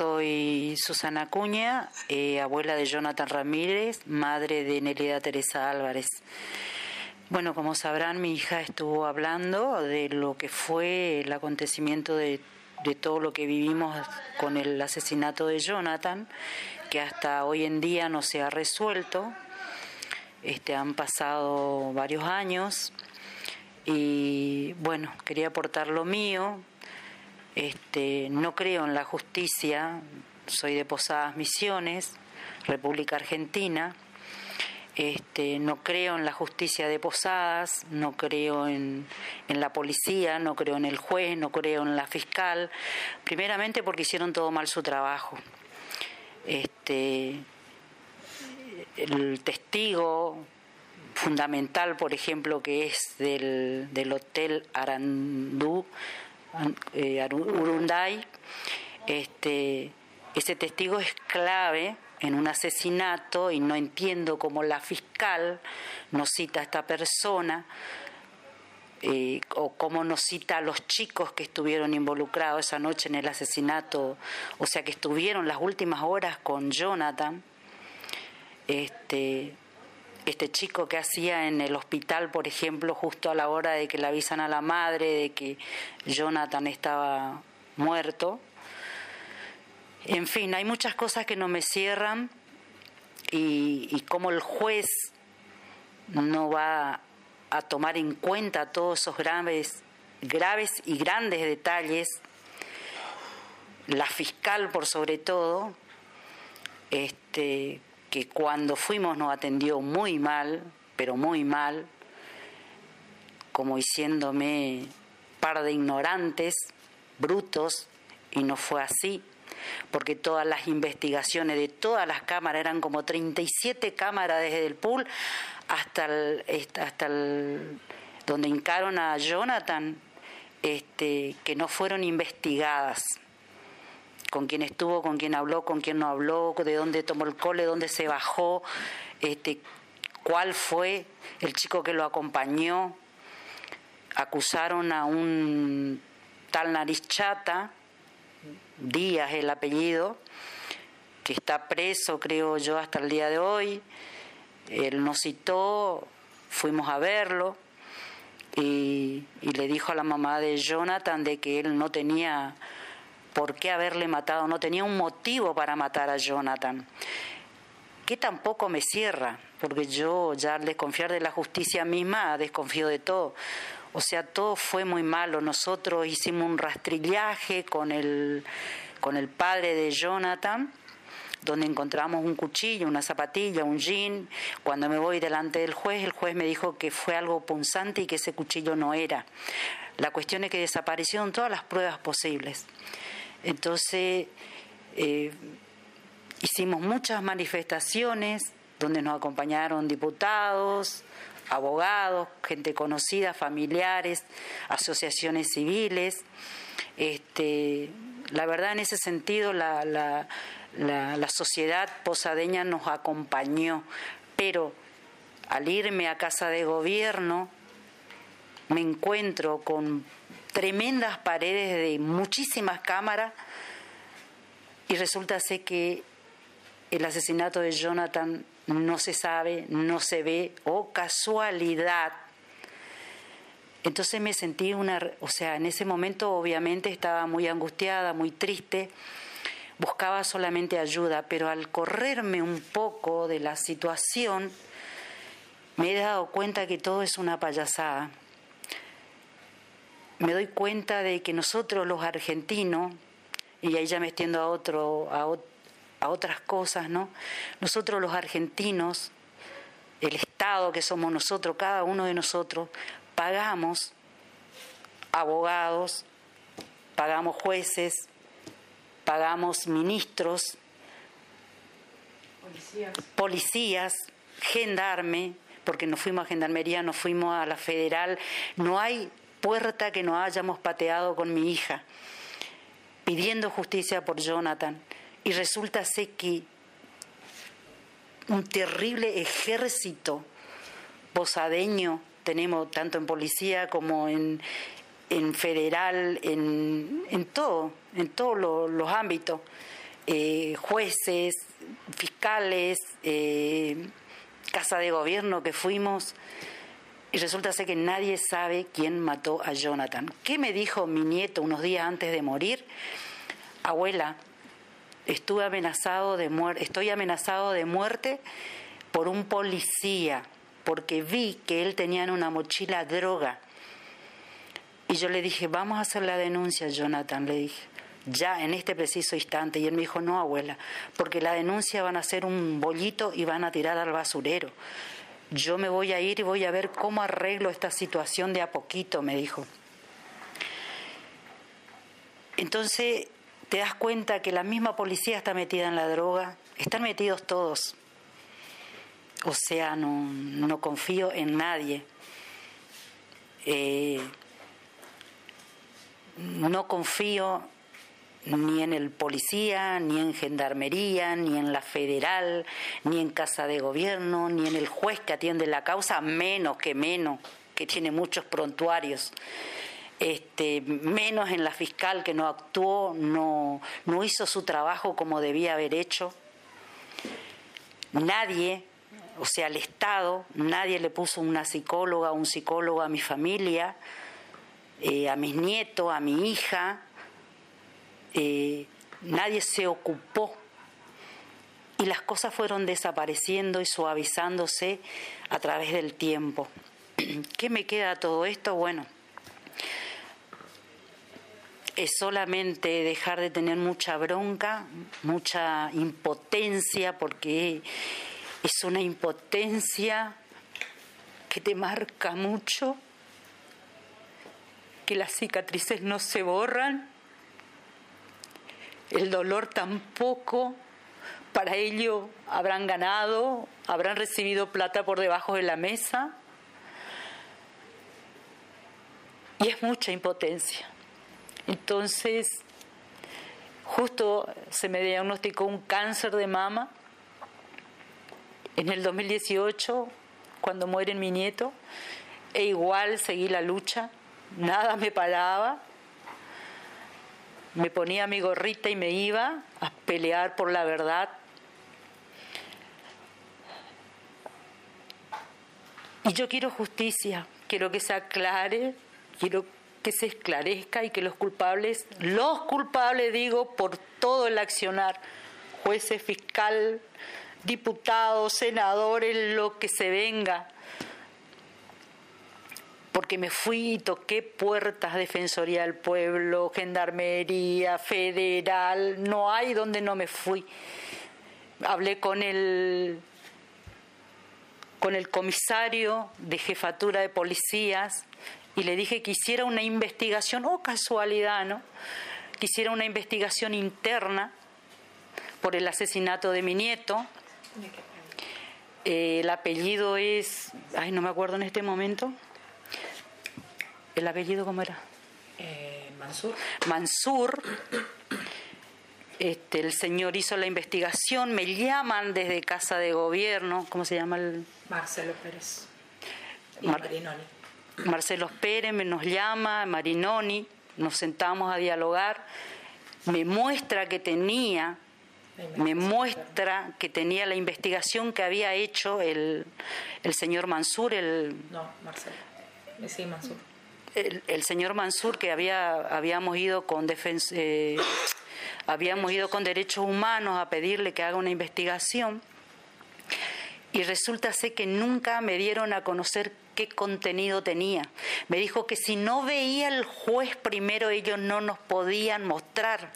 Soy Susana Cuña, eh, abuela de Jonathan Ramírez, madre de Nelida Teresa Álvarez. Bueno, como sabrán, mi hija estuvo hablando de lo que fue el acontecimiento de, todo lo que vivimos con el asesinato de Jonathan, que hasta hoy en día no se ha resuelto. Este, han pasado varios años y bueno, quería aportar lo mío. Este, no creo en la justicia, soy de Posadas Misiones, República Argentina. Este, no creo en la justicia de Posadas, no creo en, la policía, no creo en el juez, no creo en la fiscal, primeramente porque hicieron todo mal su trabajo. Este, el testigo fundamental, por ejemplo, que es del, del Hotel Arandú, eh, Urunday, este, ese testigo es clave en un asesinato y no entiendo cómo la fiscal nos cita a esta persona eh, o cómo nos cita a los chicos que estuvieron involucrados esa noche en el asesinato, o sea que estuvieron las últimas horas con Jonathan, este, este chico que hacía en el hospital, por ejemplo, justo a la hora de que le avisan a la madre de que Jonathan estaba muerto. En fin, hay muchas cosas que no me cierran y, y como el juez no va a tomar en cuenta todos esos graves, graves y grandes detalles, la fiscal por sobre todo, este, que cuando fuimos nos atendió muy mal, pero muy mal, como diciéndome par de ignorantes, brutos, y no fue así, porque todas las investigaciones de todas las cámaras, eran como 37 cámaras desde el pool hasta el, hasta el, donde hincaron a Jonathan, este, que no fueron investigadas con quién estuvo, con quién habló, con quién no habló, de dónde tomó el cole, dónde se bajó, este, cuál fue el chico que lo acompañó. Acusaron a un tal nariz chata, Díaz el apellido, que está preso, creo yo, hasta el día de hoy. Él nos citó, fuimos a verlo y, y le dijo a la mamá de Jonathan de que él no tenía por qué haberle matado, no tenía un motivo para matar a Jonathan. Que tampoco me cierra, porque yo ya al desconfiar de la justicia misma desconfío de todo. O sea, todo fue muy malo. Nosotros hicimos un rastrillaje con el, con el padre de Jonathan, donde encontramos un cuchillo, una zapatilla, un jean. Cuando me voy delante del juez, el juez me dijo que fue algo punzante y que ese cuchillo no era. La cuestión es que desaparecieron todas las pruebas posibles. Entonces, eh, hicimos muchas manifestaciones donde nos acompañaron diputados, abogados, gente conocida, familiares, asociaciones civiles. Este, la verdad, en ese sentido, la, sociedad posadeña nos acompañó, pero al irme a casa de gobierno me encuentro con tremendas paredes de muchísimas cámaras y resulta ser que el asesinato de Jonathan no se sabe, no se ve, o casualidad. Entonces me sentí una, o sea, en ese momento obviamente estaba muy angustiada, muy triste, buscaba solamente ayuda, pero al correrme un poco de la situación, me he dado cuenta que todo es una payasada me doy cuenta de que nosotros los argentinos, y ahí ya me extiendo a, otro, a, otras cosas, ¿no? Nosotros los argentinos, el Estado que somos nosotros, cada uno de nosotros, pagamos abogados, pagamos jueces, pagamos ministros, policías, policías gendarme, porque nos fuimos a gendarmería, nos fuimos a la federal, no hay puerta que no hayamos pateado con mi hija, pidiendo justicia por Jonathan. Y resulta ser que un terrible ejército posadeño tenemos tanto en policía como en, en federal, en, en todo, en todos los ámbitos. eh, jueces, fiscales, eh, casa de gobierno que fuimos, y resulta ser que nadie sabe quién mató a Jonathan. ¿Qué me dijo mi nieto unos días antes de morir? Abuela, estuve amenazado de muerte, estoy amenazado de muerte por un policía, porque vi que él tenía en una mochila droga. Y yo le dije, vamos a hacer la denuncia, Jonathan, le dije, ya en este preciso instante. Y él me dijo, no, abuela, porque la denuncia van a hacer un bollito y van a tirar al basurero. Yo me voy a ir y voy a ver cómo arreglo esta situación de a poquito, me dijo. Entonces te das cuenta que la misma policía está metida en la droga, están metidos todos. O sea, no, confío en nadie. Eh, no confío ni en el policía, ni en gendarmería, ni en la federal, ni en casa de gobierno, ni en el juez que atiende la causa, menos que menos, que tiene muchos prontuarios. Este, menos en la fiscal que no actuó, no, no hizo su trabajo como debía haber hecho. Nadie, o sea, el Estado, nadie le puso una psicóloga, un psicólogo a mi familia, eh, a mis nietos, a mi hija, eh, nadie se ocupó y las cosas fueron desapareciendo y suavizándose a través del tiempo. ¿Qué me queda todo esto? Bueno, es solamente dejar de tener mucha bronca, mucha impotencia, porque es una impotencia que te marca mucho, que las cicatrices no se borran el dolor tampoco. Para ello habrán ganado, habrán recibido plata por debajo de la mesa. Y es mucha impotencia. Entonces, justo se me diagnosticó un cáncer de mama en el 2018, cuando muere mi nieto, e igual seguí la lucha, nada me paraba, me ponía mi gorrita y me iba a pelear por la verdad. Y yo quiero justicia, quiero que se aclare, quiero que se esclarezca y que los culpables, los culpables digo, por todo el accionar, jueces, fiscal, diputados, senadores, lo que se venga, porque me fui y toqué puertas, Defensoría del Pueblo, Gendarmería, Federal, no hay donde no me fui. Hablé con el, con el comisario de jefatura de policías y le dije que hiciera una investigación, o oh, casualidad, ¿no? Que hiciera una investigación interna por el asesinato de mi nieto. Eh, el apellido es, ay, no me acuerdo en este momento. ¿El apellido cómo era? Eh, Mansur. Mansur. Este, el señor hizo la investigación, me llaman desde Casa de Gobierno, ¿cómo se llama el? Marcelo Pérez. Marinoni. Marcelo Pérez me nos llama, Marinoni, nos sentamos a dialogar, me muestra que tenía, me muestra que tenía la investigación que había hecho el, el señor Mansur, el... No, Marcelo. Sí, Mansur el, señor Mansur que había habíamos ido con eh, ido con derechos humanos a pedirle que haga una investigación y resulta ser que nunca me dieron a conocer qué contenido tenía. Me dijo que si no veía el juez primero ellos no nos podían mostrar.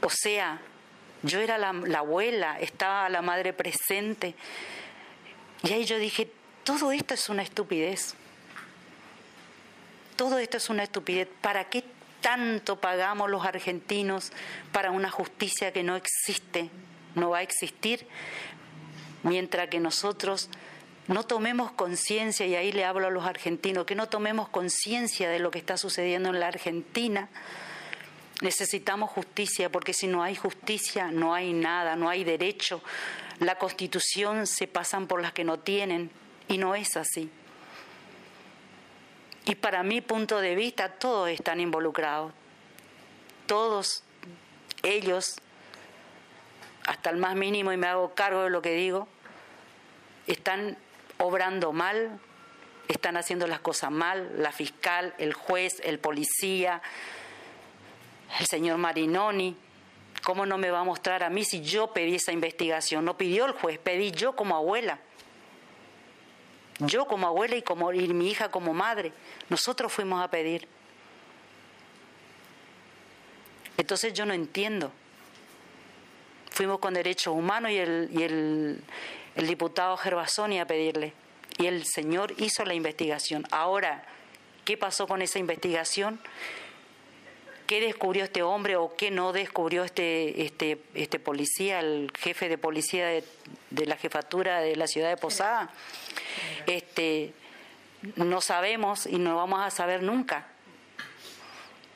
O sea, yo era la, la abuela, estaba la madre presente. Y ahí yo dije, todo esto es una estupidez. Todo esto es una estupidez. ¿Para qué tanto pagamos los argentinos para una justicia que no existe, no va a existir, mientras que nosotros no tomemos conciencia, y ahí le hablo a los argentinos, que no tomemos conciencia de lo que está sucediendo en la Argentina? Necesitamos justicia, porque si no hay justicia, no hay nada, no hay derecho. La constitución se pasan por las que no tienen, y no es así. Y para mi punto de vista, todos están involucrados. Todos ellos, hasta el más mínimo y me hago cargo de lo que digo, están obrando mal, están haciendo las cosas mal, la fiscal, el juez, el policía, el señor Marinoni. ¿Cómo no me va a mostrar a mí si yo pedí esa investigación? No pidió el juez, pedí yo como abuela. Yo como abuela y, como, y mi hija como madre. Nosotros fuimos a pedir. Entonces yo no entiendo. Fuimos con derechos humanos y el, y el, el diputado Gervasoni a pedirle. Y el señor hizo la investigación. Ahora, ¿qué pasó con esa investigación? Qué descubrió este hombre o qué no descubrió este, este, este policía, el jefe de policía de, la jefatura de la ciudad de Posada. Este, no sabemos y no vamos a saber nunca,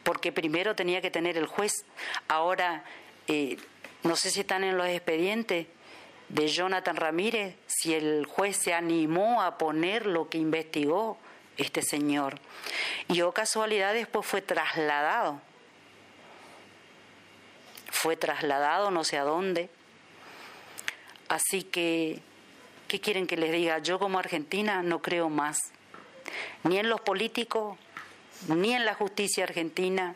porque primero tenía que tener el juez. Ahora, eh, no sé si están en los expedientes de Jonathan Ramírez, si el juez se animó a poner lo que investigó este señor. Y o casualidad después fue trasladado fue trasladado no sé a dónde. Así que, ¿qué quieren que les diga? Yo como argentina no creo más, ni en los políticos, ni en la justicia argentina.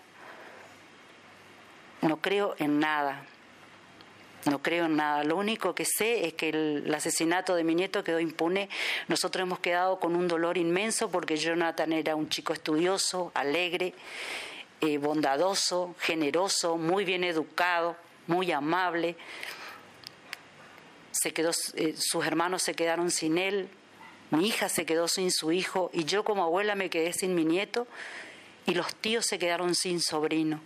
No creo en nada. No creo en nada. Lo único que sé es que el, asesinato de mi nieto quedó impune. Nosotros hemos quedado con un dolor inmenso porque Jonathan era un chico estudioso, alegre, eh, bondadoso, generoso, muy bien educado, muy amable. Se quedó, eh, sus hermanos se quedaron sin él, mi hija se quedó sin su hijo y yo como abuela me quedé sin mi nieto y los tíos se quedaron sin sobrino.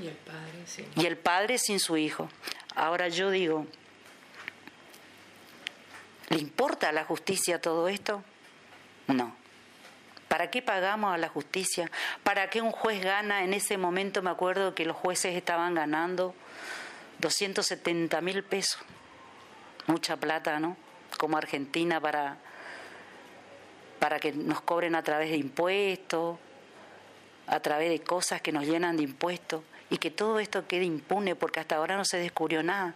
Y el padre, sí. Y el padre sin su hijo. Ahora yo digo, ¿le importa a la justicia todo esto? No. ¿Para qué pagamos a la justicia? ¿Para qué un juez gana? En ese momento me acuerdo que los jueces estaban ganando 270 mil pesos. Mucha plata, ¿no? Como Argentina para, para que nos cobren a través de impuestos, a través de cosas que nos llenan de impuestos y que todo esto quede impune porque hasta ahora no se descubrió nada.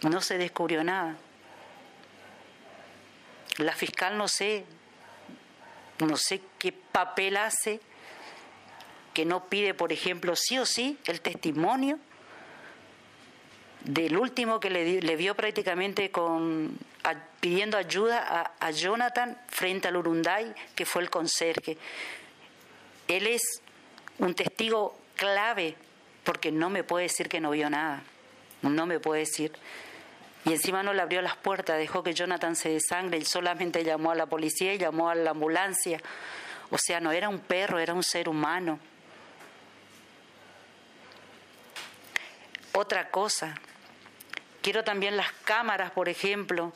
No se descubrió nada. La fiscal no sé, no sé qué papel hace, que no pide, por ejemplo, sí o sí el testimonio del último que le, vio prácticamente con, pidiendo ayuda a, a, Jonathan frente al Urunday, que fue el conserje. Él es un testigo clave porque no me puede decir que no vio nada, no me puede decir. Y encima no le abrió las puertas, dejó que Jonathan se desangre, y solamente llamó a la policía y llamó a la ambulancia. O sea, no era un perro, era un ser humano. Otra cosa, quiero también las cámaras, por ejemplo,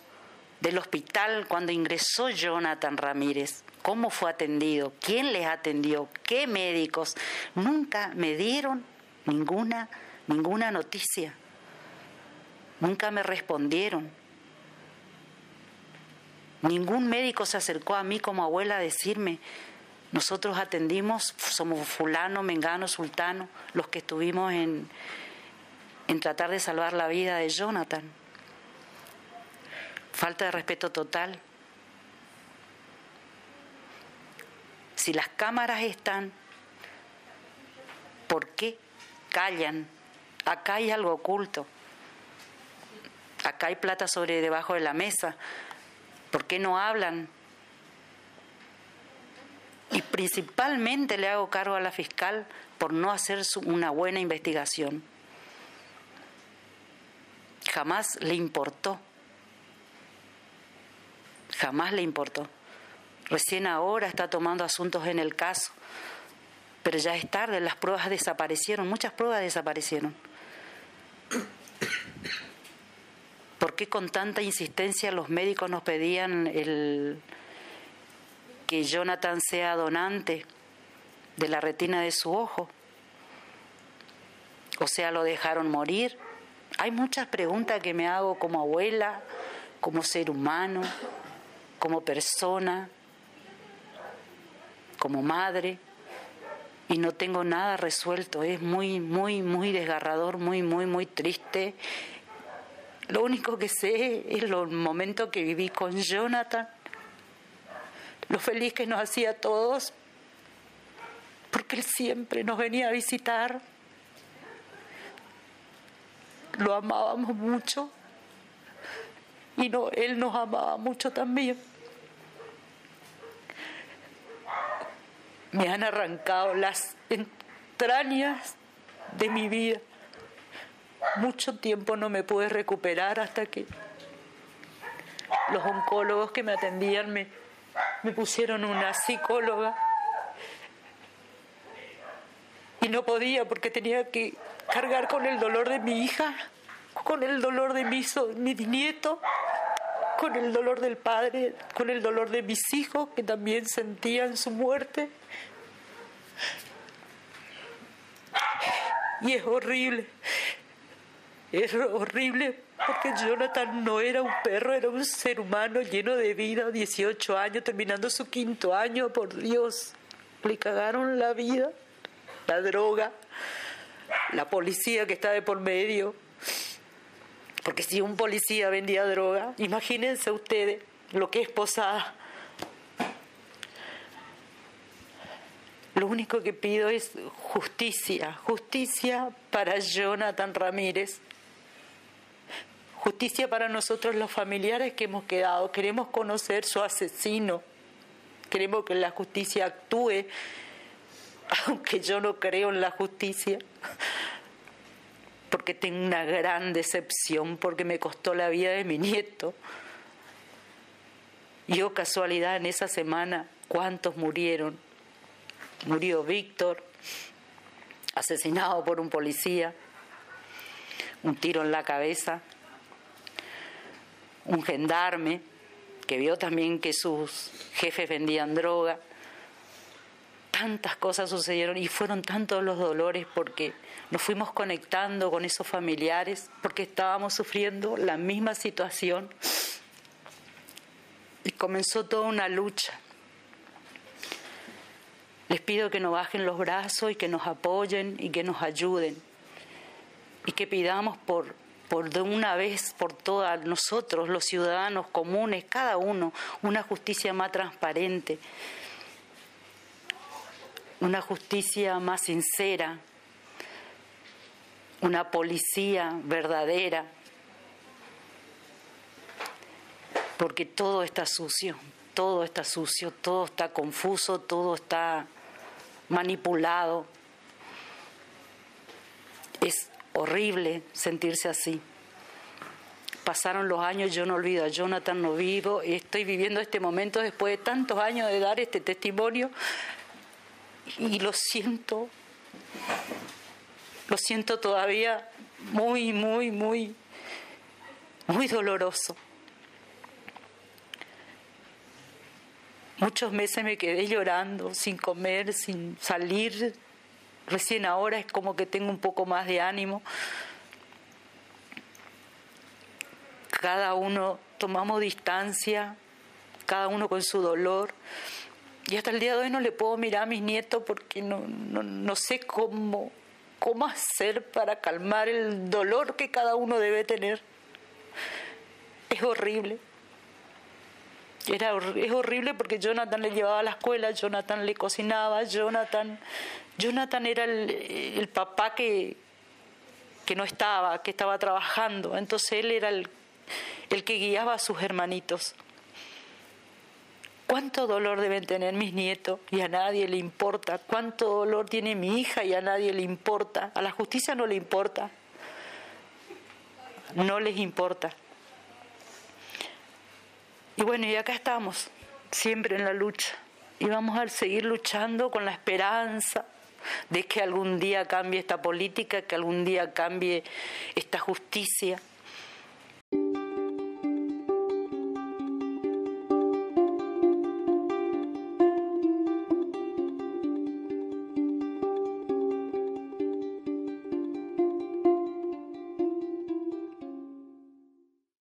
del hospital cuando ingresó Jonathan Ramírez. ¿Cómo fue atendido? ¿Quién les atendió? ¿Qué médicos? Nunca me dieron ninguna, ninguna noticia. Nunca me respondieron. Ningún médico se acercó a mí como abuela a decirme, nosotros atendimos, somos fulano, mengano, sultano, los que estuvimos en, en tratar de salvar la vida de Jonathan. Falta de respeto total. Si las cámaras están, ¿por qué callan? Acá hay algo oculto. Acá hay plata sobre debajo de la mesa. ¿Por qué no hablan? Y principalmente le hago cargo a la fiscal por no hacer una buena investigación. Jamás le importó. Jamás le importó. Recién ahora está tomando asuntos en el caso. Pero ya es tarde, las pruebas desaparecieron, muchas pruebas desaparecieron. ¿Por qué con tanta insistencia los médicos nos pedían el, que Jonathan sea donante de la retina de su ojo? O sea, lo dejaron morir. Hay muchas preguntas que me hago como abuela, como ser humano, como persona, como madre. y no tengo nada resuelto. Es muy, muy, muy desgarrador, muy, muy, muy triste. Lo único que sé es los momentos que viví con Jonathan, lo feliz que nos hacía a todos, porque él siempre nos venía a visitar. Lo amábamos mucho y no, él nos amaba mucho también. Me han arrancado las entrañas de mi vida. Mucho tiempo no me pude recuperar hasta que los oncólogos que me atendían me, me pusieron una psicóloga y no podía porque tenía que cargar con el dolor de mi hija, con el dolor de mis, mis nietos, con el dolor del padre, con el dolor de mis hijos que también sentían su muerte. Y es horrible, es horrible porque Jonathan no era un perro, era un ser humano lleno de vida, 18 años, terminando su quinto año, por Dios, le cagaron la vida la droga, la policía que está de por medio. Porque si un policía vendía droga, imagínense ustedes lo que es posada. Lo único que pido es justicia, justicia para Jonathan Ramírez, justicia para nosotros los familiares que hemos quedado. Queremos conocer su asesino, queremos que la justicia actúe aunque yo no creo en la justicia, porque tengo una gran decepción, porque me costó la vida de mi nieto. Yo casualidad en esa semana, ¿cuántos murieron? Murió Víctor, asesinado por un policía, un tiro en la cabeza, un gendarme que vio también que sus jefes vendían droga. Tantas cosas sucedieron y fueron tantos los dolores porque nos fuimos conectando con esos familiares, porque estábamos sufriendo la misma situación. Y comenzó toda una lucha. Les pido que nos bajen los brazos y que nos apoyen y que nos ayuden. Y que pidamos por, por de una vez por todas nosotros, los ciudadanos comunes, cada uno, una justicia más transparente, una justicia más sincera, una policía verdadera, porque todo está sucio, todo está sucio, todo está confuso, todo está manipulado. Es horrible sentirse así. Pasaron los años, yo no olvido a Jonathan, no vivo, estoy viviendo este momento después de tantos años de dar este testimonio, y lo siento, lo siento todavía muy, muy, muy, muy doloroso. Muchos meses me quedé llorando, sin comer, sin salir. Recién ahora es como que tengo un poco más de ánimo. Cada uno tomamos distancia, cada uno con su dolor. Y hasta el día de hoy no le puedo mirar a mis nietos porque no, no, sé cómo, cómo hacer para calmar el dolor que cada uno debe tener. Es horrible. Era, es horrible porque Jonathan le llevaba a la escuela, Jonathan le cocinaba, Jonathan, Jonathan era el, papá que, que no estaba, que estaba trabajando. Entonces él era el, el que guiaba a sus hermanitos. ¿Cuánto dolor deben tener mis nietos y a nadie le importa? ¿Cuánto dolor tiene mi hija y a nadie le importa? A la justicia no le importa. No les importa. Y bueno, y acá estamos, siempre en la lucha. Y vamos a seguir luchando con la esperanza de que algún día cambie esta política, que algún día cambie esta justicia